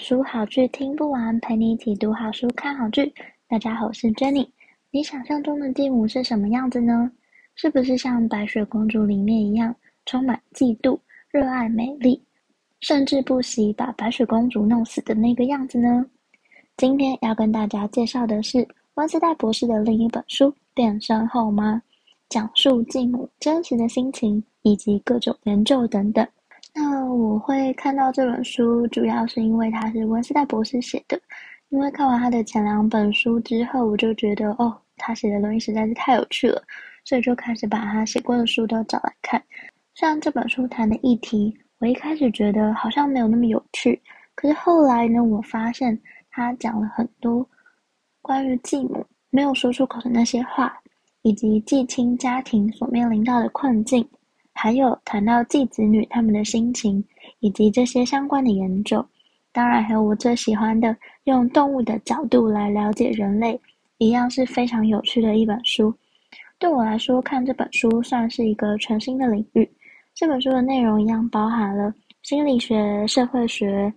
书好剧听不完，陪你一起读好书、看好剧。大家好，我是 Jenny。你想象中的继母是什么样子呢？是不是像白雪公主里面一样，充满嫉妒、热爱美丽，甚至不惜把白雪公主弄死的那个样子呢？今天要跟大家介绍的是温丝代博士的另一本书《变身后妈》，讲述继母真实的心情以及各种研究等等。那我会看到这本书，主要是因为它是温斯代博士写的。因为看完他的前两本书之后，我就觉得哦，他写的东西实在是太有趣了，所以就开始把他写过的书都找来看。像这本书谈的议题，我一开始觉得好像没有那么有趣，可是后来呢，我发现他讲了很多关于继母没有说出口的那些话，以及继亲家庭所面临到的困境。还有谈到继子女他们的心情，以及这些相关的研究，当然还有我最喜欢的用动物的角度来了解人类，一样是非常有趣的一本书。对我来说，看这本书算是一个全新的领域。这本书的内容一样包含了心理学、社会学，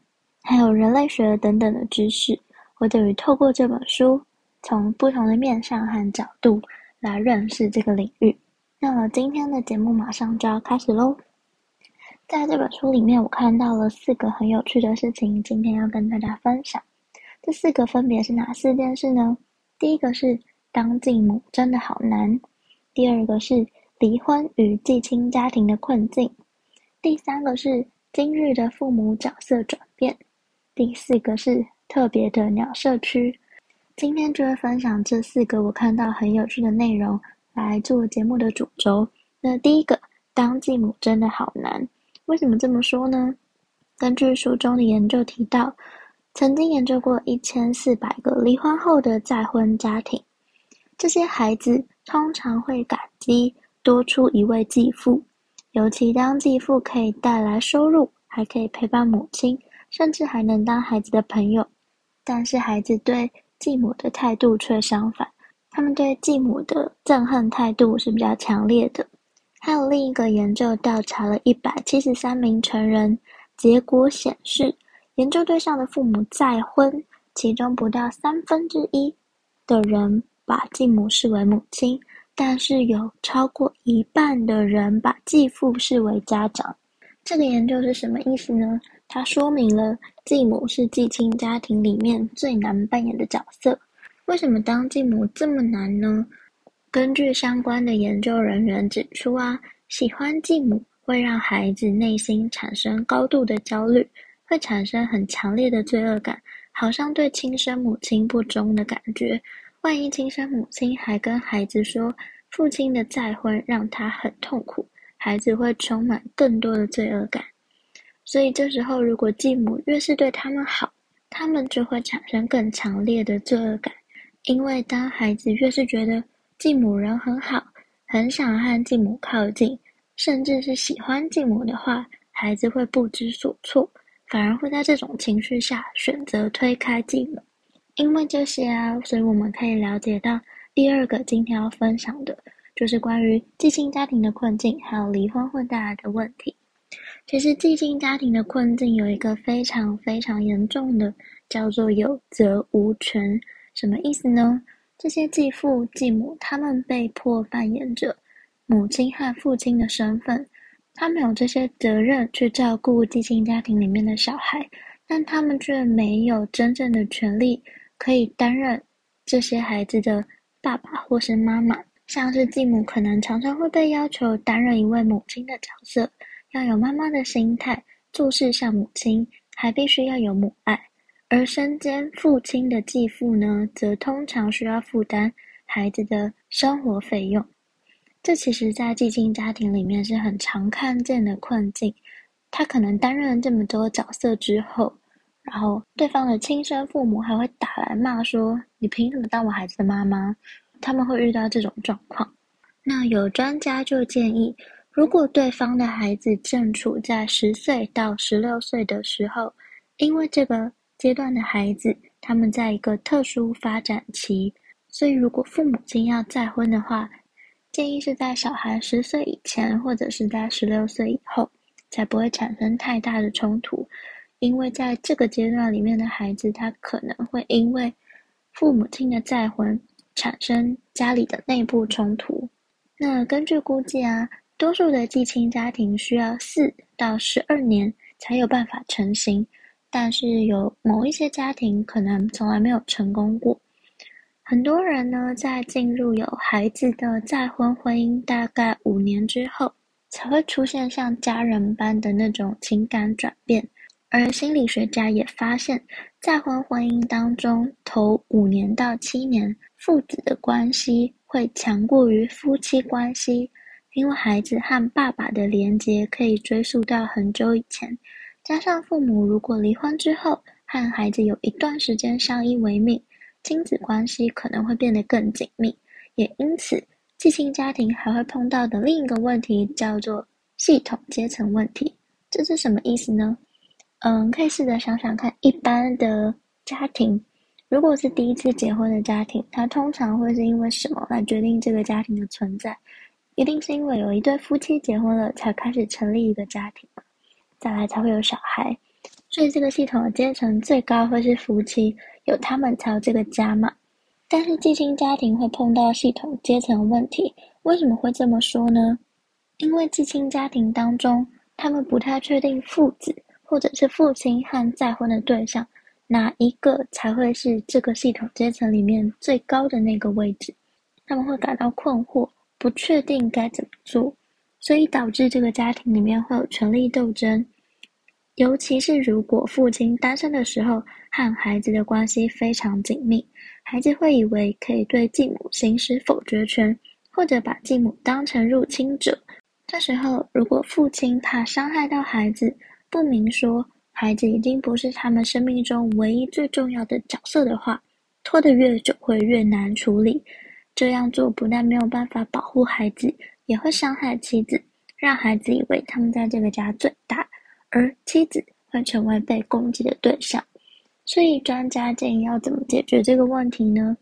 还有人类学等等的知识。我等于透过这本书，从不同的面向和角度来认识这个领域。那么今天的节目马上就要开始喽。在这本书里面，我看到了四个很有趣的事情，今天要跟大家分享。这四个分别是哪四件事呢？第一个是当继母真的好难；第二个是离婚与继亲家庭的困境；第三个是今日的父母角色转变；第四个是特别的鸟社区。今天就会分享这四个我看到很有趣的内容。来做节目的主轴。那第一个，当继母真的好难。为什么这么说呢？根据书中的研究提到，曾经研究过一千四百个离婚后的再婚家庭，这些孩子通常会感激多出一位继父，尤其当继父可以带来收入，还可以陪伴母亲，甚至还能当孩子的朋友。但是孩子对继母的态度却相反。他们对继母的憎恨态度是比较强烈的。还有另一个研究调查了一百七十三名成人，结果显示，研究对象的父母再婚，其中不到三分之一的人把继母视为母亲，但是有超过一半的人把继父视为家长。这个研究是什么意思呢？它说明了继母是继亲家庭里面最难扮演的角色。为什么当继母这么难呢？根据相关的研究人员指出啊，喜欢继母会让孩子内心产生高度的焦虑，会产生很强烈的罪恶感，好像对亲生母亲不忠的感觉。万一亲生母亲还跟孩子说父亲的再婚让他很痛苦，孩子会充满更多的罪恶感。所以这时候，如果继母越是对他们好，他们就会产生更强烈的罪恶感。因为当孩子越是觉得继母人很好，很想和继母靠近，甚至是喜欢继母的话，孩子会不知所措，反而会在这种情绪下选择推开继母。因为这些啊，所以我们可以了解到第二个今天要分享的，就是关于继亲家庭的困境，还有离婚会带来的问题。其实继亲家庭的困境有一个非常非常严重的，叫做有责无权。什么意思呢？这些继父继母，他们被迫扮演着母亲和父亲的身份，他们有这些责任去照顾继亲家庭里面的小孩，但他们却没有真正的权利可以担任这些孩子的爸爸或是妈妈。像是继母，可能常常会被要求担任一位母亲的角色，要有妈妈的心态，做事像母亲，还必须要有母爱。而身兼父亲的继父呢，则通常需要负担孩子的生活费用。这其实，在继亲家庭里面是很常看见的困境。他可能担任了这么多角色之后，然后对方的亲生父母还会打来骂说：“你凭什么当我孩子的妈妈？”他们会遇到这种状况。那有专家就建议，如果对方的孩子正处在十岁到十六岁的时候，因为这个阶段的孩子他们在一个特殊发展期，所以如果父母亲要再婚的话，建议是在小孩十岁以前，或者是在十六岁以后，才不会产生太大的冲突。因为在这个阶段里面的孩子，他可能会因为父母亲的再婚产生家里的内部冲突。那根据估计啊，多数的继亲家庭需要四到十二年才有办法成型，但是有某一些家庭可能从来没有成功过。很多人呢，在进入有孩子的再婚婚姻大概五年之后，才会出现像家人般的那种情感转变。而心理学家也发现，再婚婚姻当中，头五年到七年，父子的关系会强过于夫妻关系，因为孩子和爸爸的连结可以追溯到很久以前。加上父母如果离婚之后，和孩子有一段时间相依为命，亲子关系可能会变得更紧密。也因此，继亲家庭还会碰到的另一个问题叫做系统阶层问题。这是什么意思呢？嗯，可以试着想想看，一般的家庭，如果是第一次结婚的家庭，他通常会是因为什么来决定这个家庭的存在？一定是因为有一对夫妻结婚了，才开始成立一个家庭，再来才会有小孩。所以这个系统的阶层最高会是夫妻，有他们才有这个家嘛。但是继亲家庭会碰到系统阶层问题，为什么会这么说呢？因为继亲家庭当中，他们不太确定父子。或者是父亲和再婚的对象，哪一个才会是这个系统阶层里面最高的那个位置？他们会感到困惑，不确定该怎么做，所以导致这个家庭里面会有权力斗争。尤其是如果父亲单身的时候，和孩子的关系非常紧密，孩子会以为可以对继母行使否决权，或者把继母当成入侵者。这时候，如果父亲怕伤害到孩子，不明说，孩子已经不是他们生命中唯一最重要的角色的话，拖得越久会越难处理。这样做不但没有办法保护孩子，也会伤害妻子，让孩子以为他们在这个家最大，而妻子会成为被攻击的对象。所以专家建议要怎么解决这个问题呢？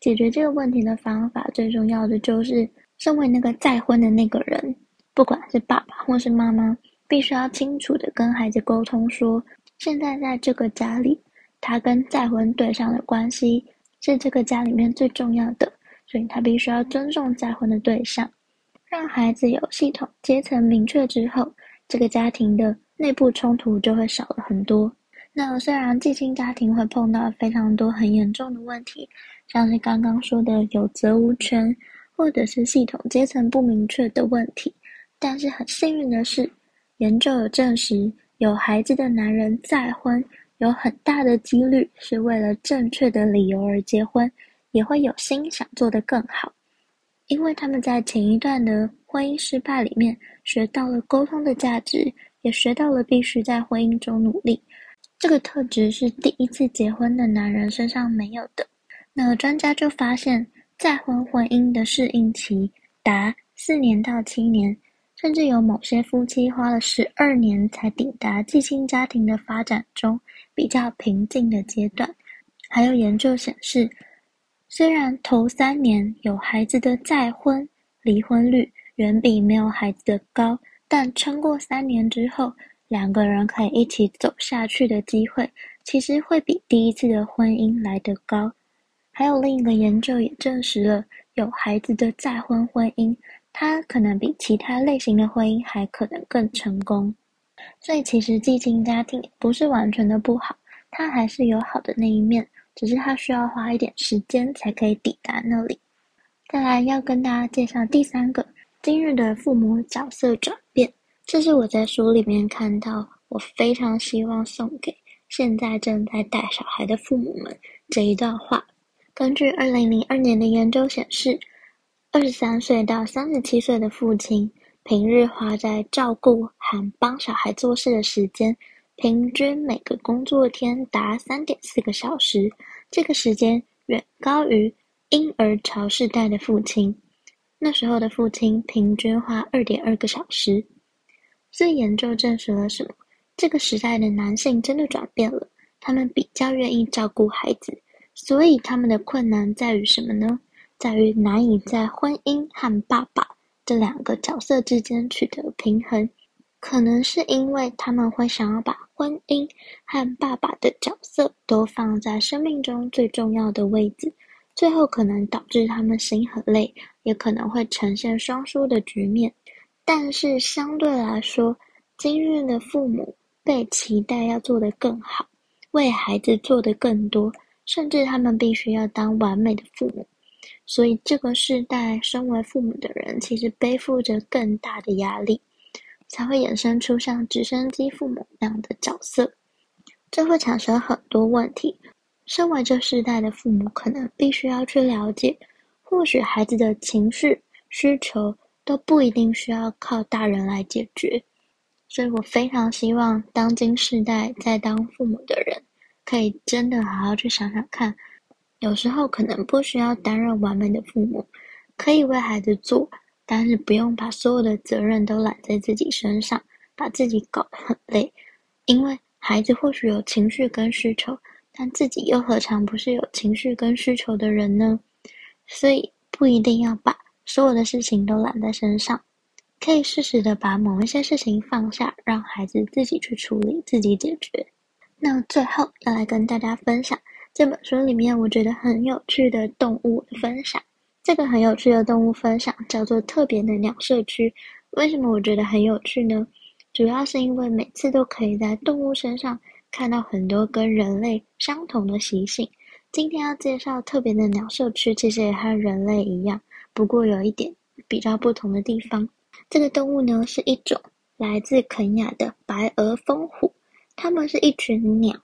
解决这个问题的方法最重要的就是，身为那个再婚的那个人，不管是爸爸或是妈妈。必须要清楚的跟孩子沟通说，现在在这个家里，他跟再婚对象的关系是这个家里面最重要的，所以他必须要尊重再婚的对象。让孩子有系统阶层明确之后，这个家庭的内部冲突就会少了很多。那虽然继亲家庭会碰到非常多很严重的问题，像是刚刚说的有责无权，或者是系统阶层不明确的问题，但是很幸运的是。研究有证实，有孩子的男人再婚，有很大的几率是为了正确的理由而结婚，也会有心想做得更好，因为他们在前一段的婚姻失败里面学到了沟通的价值，也学到了必须在婚姻中努力。这个特质是第一次结婚的男人身上没有的。那专家就发现，再婚婚姻的适应期达四年到七年。甚至有某些夫妻花了十二年才抵达继亲家庭的发展中比较平静的阶段。还有研究显示，虽然头三年有孩子的再婚离婚率远比没有孩子的高，但撑过三年之后，两个人可以一起走下去的机会，其实会比第一次的婚姻来得高。还有另一个研究也证实了，有孩子的再婚婚姻。他可能比其他类型的婚姻还可能更成功，所以其实继亲家庭不是完全的不好，它还是有好的那一面，只是它需要花一点时间才可以抵达那里。再来要跟大家介绍第三个今日的父母角色转变，这是我在书里面看到，我非常希望送给现在正在带小孩的父母们这一段话。根据二零零二年的研究显示。二十三岁到三十七岁的父亲，平日花在照顾和帮小孩做事的时间，平均每个工作天达三点四个小时，这个时间远高于婴儿潮世代的父亲。那时候的父亲平均花二点二个小时。所以研究证实了什么？这个时代的男性真的转变了，他们比较愿意照顾孩子。所以他们的困难在于什么呢？在于难以在婚姻和爸爸这两个角色之间取得平衡。可能是因为他们会想要把婚姻和爸爸的角色都放在生命中最重要的位置，最后可能导致他们心很累，也可能会呈现双输的局面。但是相对来说，今日的父母被期待要做得更好，为孩子做得更多。甚至他们必须要当完美的父母，所以这个世代身为父母的人，其实背负着更大的压力，才会衍生出像直升机父母那样的角色。这会产生很多问题。身为这世代的父母，可能必须要去了解，或许孩子的情绪需求都不一定需要靠大人来解决。所以我非常希望当今世代在当父母的人。可以真的好好去想想看，有时候可能不需要担任完美的父母，可以为孩子做，但是不用把所有的责任都揽在自己身上，把自己搞得很累。因为孩子或许有情绪跟需求，但自己又何尝不是有情绪跟需求的人呢？所以不一定要把所有的事情都揽在身上，可以适时的把某一些事情放下，让孩子自己去处理，自己解决。那最后要来跟大家分享这本书里面我觉得很有趣的动物的分享。这个很有趣的动物分享叫做特别的鸟社区。为什么我觉得很有趣呢？主要是因为每次都可以在动物身上看到很多跟人类相同的习性。今天要介绍特别的鸟社区，其实也和人类一样，不过有一点比较不同的地方。这个动物呢，是一种来自肯亚的白额蜂虎。它们是一群鸟，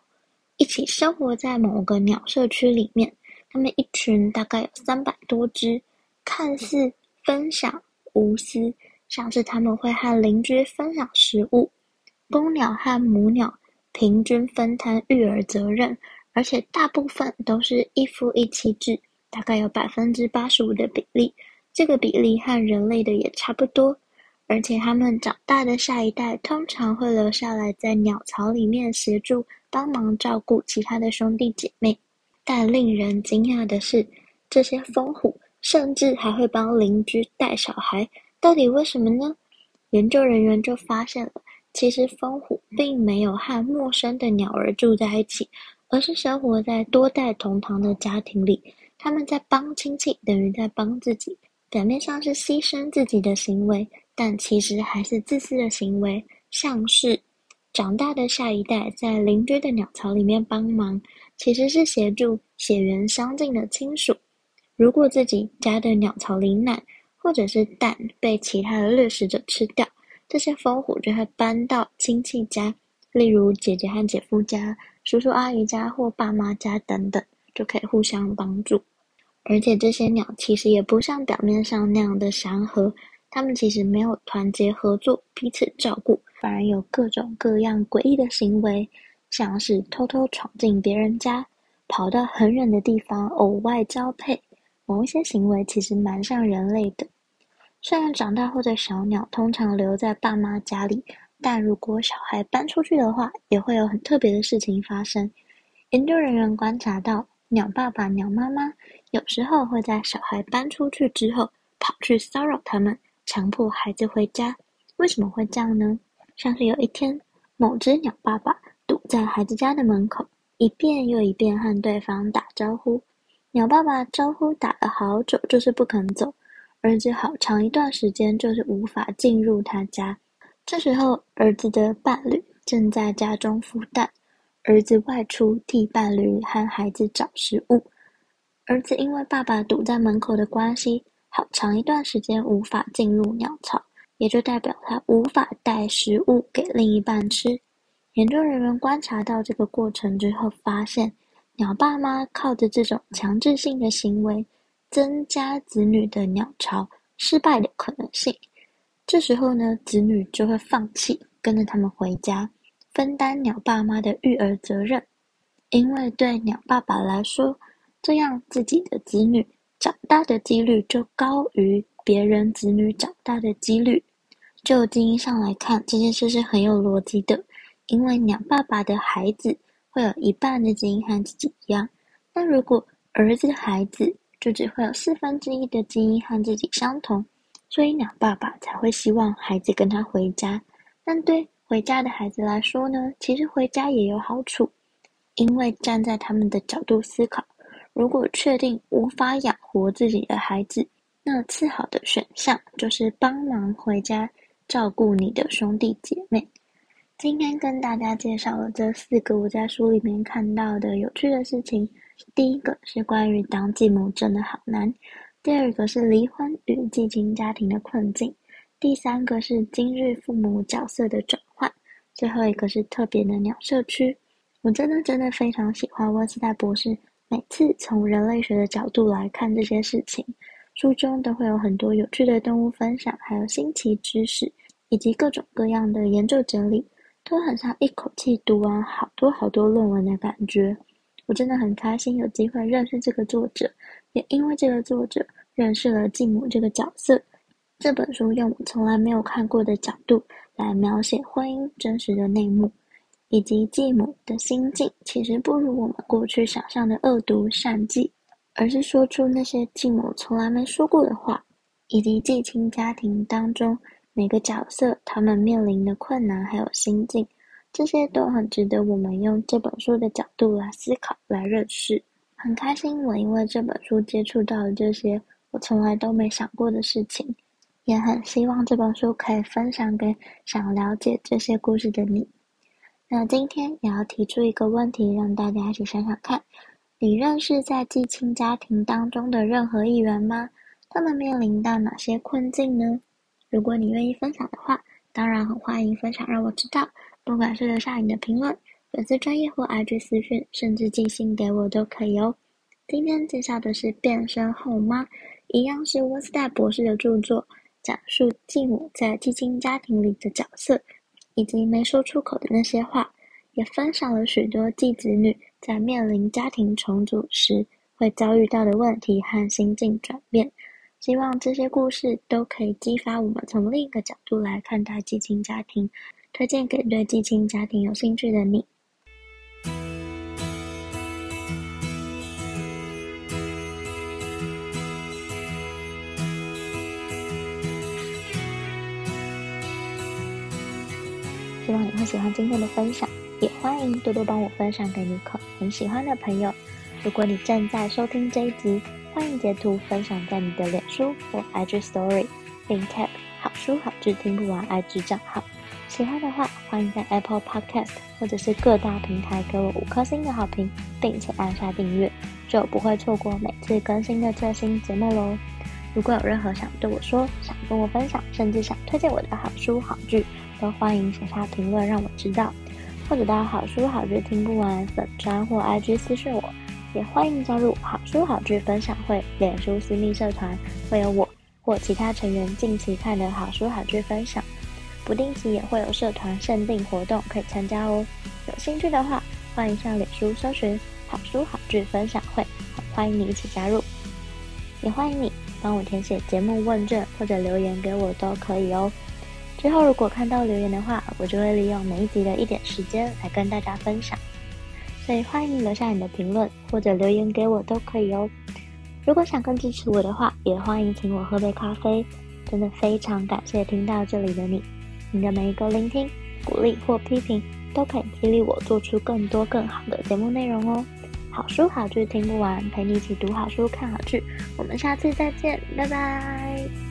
一起生活在某个鸟社区里面。它们一群大概有三百多只，看似分享无私，像是他们会和邻居分享食物。公鸟和母鸟平均分摊育儿责任，而且大部分都是一夫一妻制，大概有百分之八十五的比例。这个比例和人类的也差不多。而且，他们长大的下一代通常会留下来，在鸟巢里面协助帮忙照顾其他的兄弟姐妹。但令人惊讶的是，这些蜂虎甚至还会帮邻居带小孩。到底为什么呢？研究人员就发现了，其实蜂虎并没有和陌生的鸟儿住在一起，而是生活在多代同堂的家庭里。他们在帮亲戚，等于在帮自己。表面上是牺牲自己的行为。但其实还是自私的行为，像是长大的下一代在邻居的鸟巢里面帮忙，其实是协助血缘相近的亲属。如果自己家的鸟巢里奶或者是蛋被其他的掠食者吃掉，这些蜂虎就会搬到亲戚家，例如姐姐和姐夫家、叔叔阿姨家或爸妈家等等，就可以互相帮助。而且这些鸟其实也不像表面上那样的祥和。它们其实没有团结合作、彼此照顾，反而有各种各样诡异的行为，像是偷偷闯进别人家、跑到很远的地方偶外交配。某一些行为其实蛮像人类的。虽然长大后的小鸟通常留在爸妈家里，但如果小孩搬出去的话，也会有很特别的事情发生。研究人员观察到，鸟爸爸、鸟妈妈有时候会在小孩搬出去之后，跑去骚扰他们。强迫孩子回家，为什么会这样呢？像是有一天，某只鸟爸爸堵在孩子家的门口，一遍又一遍和对方打招呼。鸟爸爸招呼打了好久，就是不肯走。儿子好长一段时间就是无法进入他家。这时候，儿子的伴侣正在家中孵蛋，儿子外出替伴侣和孩子找食物。儿子因为爸爸堵在门口的关系。好长一段时间无法进入鸟巢，也就代表他无法带食物给另一半吃。研究人员观察到这个过程之后，发现鸟爸妈靠着这种强制性的行为，增加子女的鸟巢失败的可能性。这时候呢，子女就会放弃跟着他们回家，分担鸟爸妈的育儿责任，因为对鸟爸爸来说，这样自己的子女长大的几率就高于别人子女长大的几率。就基因上来看，这件事是很有逻辑的，因为鸟爸爸的孩子会有一半的基因和自己一样，那如果儿子的孩子就只会有四分之一的基因和自己相同，所以鸟爸爸才会希望孩子跟他回家。但对回家的孩子来说呢，其实回家也有好处，因为站在他们的角度思考，如果确定无法养活自己的孩子，那次好的选项就是帮忙回家照顾你的兄弟姐妹。今天跟大家介绍了这四个我在书里面看到的有趣的事情。第一个是关于当继母真的好难，第二个是离婚与继亲家庭的困境。第三个是今日父母角色的转换，最后一个是特别的鸟社区。我真的真的非常喜欢温斯泰博士每次从人类学的角度来看这些事情，书中都会有很多有趣的动物分享，还有新奇知识，以及各种各样的研究整理，都很像一口气读完好多好多论文的感觉。我真的很开心有机会认识这个作者，也因为这个作者认识了继母这个角色。这本书用我从来没有看过的角度来描写婚姻真实的内幕，以及继母的心境其实不如我们过去想象的恶毒善继，而是说出那些继母从来没说过的话，以及继亲家庭当中每个角色他们面临的困难还有心境，这些都很值得我们用这本书的角度来思考、来认识。很开心我因为这本书接触到了这些我从来都没想过的事情。也很希望这本书可以分享给想了解这些故事的你。那今天也要提出一个问题，让大家一起想想看：你认识在继亲家庭当中的任何一员吗？他们面临到哪些困境呢？如果你愿意分享的话，当然很欢迎分享，让我知道。不管是留下你的评论、粉丝专业或 IG 私讯，甚至寄信给我都可以哦。今天介绍的是《变身后妈》，一样是温斯代博士的著作。讲述继母在继亲家庭里的角色，以及没说出口的那些话，也分享了许多继子女在面临家庭重组时会遭遇到的问题和心境转变。希望这些故事都可以激发我们从另一个角度来看待寄亲家庭，推荐给对寄亲家庭有兴趣的你。希望你会喜欢今天的分享，也欢迎多多帮我分享给你可很喜欢的朋友。如果你正在收听这一集，欢迎截图分享在你的脸书或 IG Story，并 tag 好书好剧听不完 IG 账号。喜欢的话，欢迎在 Apple Podcast 或者是各大平台给我五颗星的好评，并且按下订阅，就不会错过每次更新的最新节目喽。如果有任何想对我说、想跟我分享，甚至想推荐我的好书好剧，都欢迎写下评论让我知道，或者到好书好剧听不完粉专或 IG 私讯我，也欢迎加入好书好剧分享会脸书私密社团，会有我或其他成员近期看的好书好剧分享，不定期也会有社团限定活动可以参加哦。有兴趣的话，欢迎上脸书搜寻好书好剧分享会，欢迎你一起加入，也欢迎你帮我填写节目问卷或者留言给我都可以哦。之后，如果看到留言的话，我就会利用每一集的一点时间来跟大家分享。所以欢迎留下你的评论或者留言给我都可以哦。如果想更支持我的话，也欢迎请我喝杯咖啡。真的非常感谢听到这里的你，你的每一个聆听、鼓励或批评，都可以激励我做出更多更好的节目内容哦。好书好剧听不完，陪你一起读好书、看好剧。我们下次再见，拜拜。